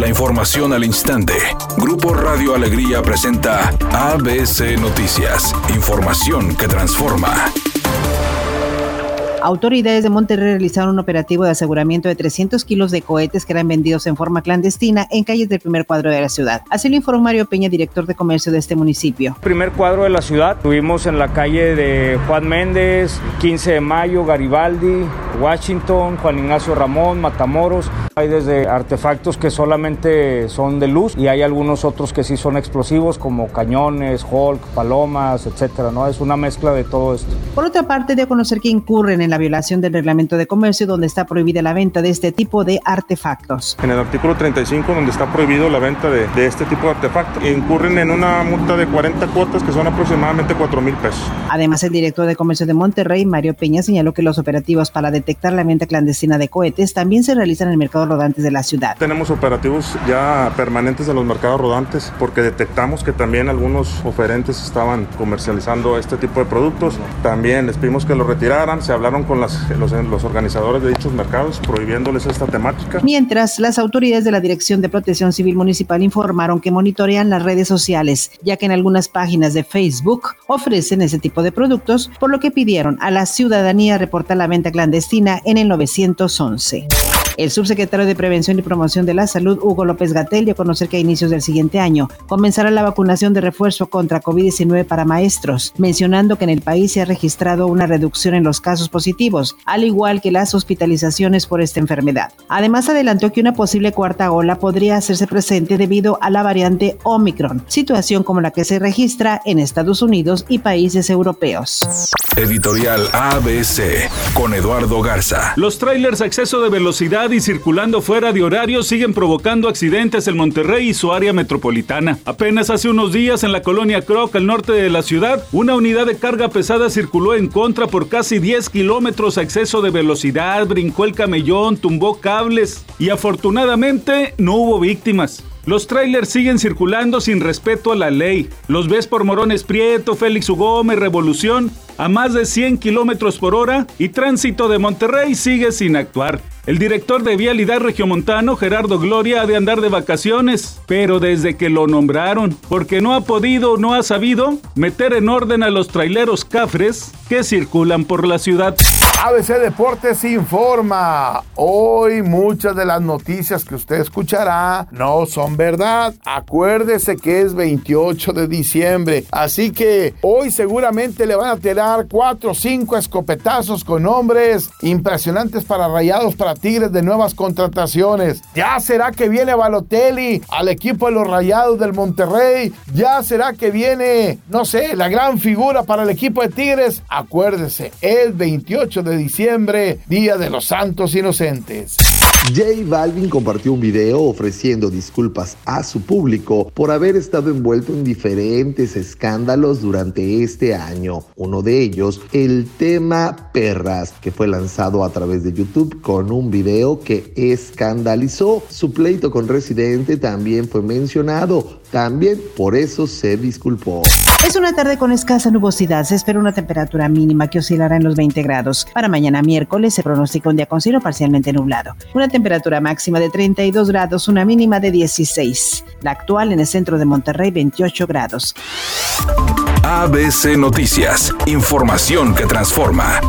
La información al instante. Grupo Radio Alegría presenta ABC Noticias. Información que transforma. Autoridades de Monterrey realizaron un operativo de aseguramiento de 300 kilos de cohetes que eran vendidos en forma clandestina en calles del primer cuadro de la ciudad. Así lo informó Mario Peña, director de comercio de este municipio. Primer cuadro de la ciudad, tuvimos en la calle de Juan Méndez, 15 de mayo, Garibaldi, Washington, Juan Ignacio Ramón, Matamoros. Hay desde artefactos que solamente son de luz y hay algunos otros que sí son explosivos como cañones, Hulk, palomas, etcétera, ¿no? Es una mezcla de todo esto. Por otra parte, de conocer que incurren en la violación del reglamento de comercio donde está prohibida la venta de este tipo de artefactos. En el artículo 35 donde está prohibido la venta de, de este tipo de artefactos, incurren en una multa de 40 cuotas que son aproximadamente 4 mil pesos. Además, el director de comercio de Monterrey, Mario Peña, señaló que los operativos para detectar la venta clandestina de cohetes también se realizan en el mercado rodantes de la ciudad. Tenemos operativos ya permanentes en los mercados rodantes porque detectamos que también algunos oferentes estaban comercializando este tipo de productos. También les pedimos que lo retiraran, se hablaron con las, los, los organizadores de dichos mercados prohibiéndoles esta temática. Mientras, las autoridades de la Dirección de Protección Civil Municipal informaron que monitorean las redes sociales, ya que en algunas páginas de Facebook ofrecen ese tipo de productos, por lo que pidieron a la ciudadanía reportar la venta clandestina en el 911. El subsecretario de Prevención y Promoción de la Salud, Hugo López Gatel, dio a conocer que a inicios del siguiente año comenzará la vacunación de refuerzo contra COVID-19 para maestros, mencionando que en el país se ha registrado una reducción en los casos positivos, al igual que las hospitalizaciones por esta enfermedad. Además, adelantó que una posible cuarta ola podría hacerse presente debido a la variante Omicron, situación como la que se registra en Estados Unidos y países europeos. Editorial ABC con Eduardo Garza. Los trailers a exceso de velocidad y circulando fuera de horario siguen provocando accidentes en Monterrey y su área metropolitana. Apenas hace unos días en la colonia Croc, al norte de la ciudad, una unidad de carga pesada circuló en contra por casi 10 kilómetros a exceso de velocidad, brincó el camellón, tumbó cables y afortunadamente no hubo víctimas. Los trailers siguen circulando sin respeto a la ley. Los ves por Morones Prieto, Félix Ugómez, Revolución, a más de 100 kilómetros por hora y Tránsito de Monterrey sigue sin actuar. El director de Vialidad Regiomontano, Gerardo Gloria, ha de andar de vacaciones, pero desde que lo nombraron, porque no ha podido no ha sabido meter en orden a los traileros cafres que circulan por la ciudad. ABC Deportes informa. Hoy muchas de las noticias que usted escuchará no son verdad. Acuérdese que es 28 de diciembre. Así que hoy seguramente le van a tirar 4 o 5 escopetazos con nombres impresionantes para rayados, para tigres de nuevas contrataciones. Ya será que viene Balotelli al equipo de los rayados del Monterrey. Ya será que viene, no sé, la gran figura para el equipo de tigres. Acuérdese, el 28 de diciembre, Día de los Santos Inocentes. J Balvin compartió un video ofreciendo disculpas a su público por haber estado envuelto en diferentes escándalos durante este año. Uno de ellos, el tema Perras, que fue lanzado a través de YouTube con un video que escandalizó. Su pleito con Residente también fue mencionado. También por eso se disculpó. Es una tarde con escasa nubosidad. Se espera una temperatura mínima que oscilará en los 20 grados. Para mañana miércoles se pronostica un día con cielo parcialmente nublado. Una temperatura máxima de 32 grados, una mínima de 16. La actual en el centro de Monterrey, 28 grados. ABC Noticias. Información que transforma.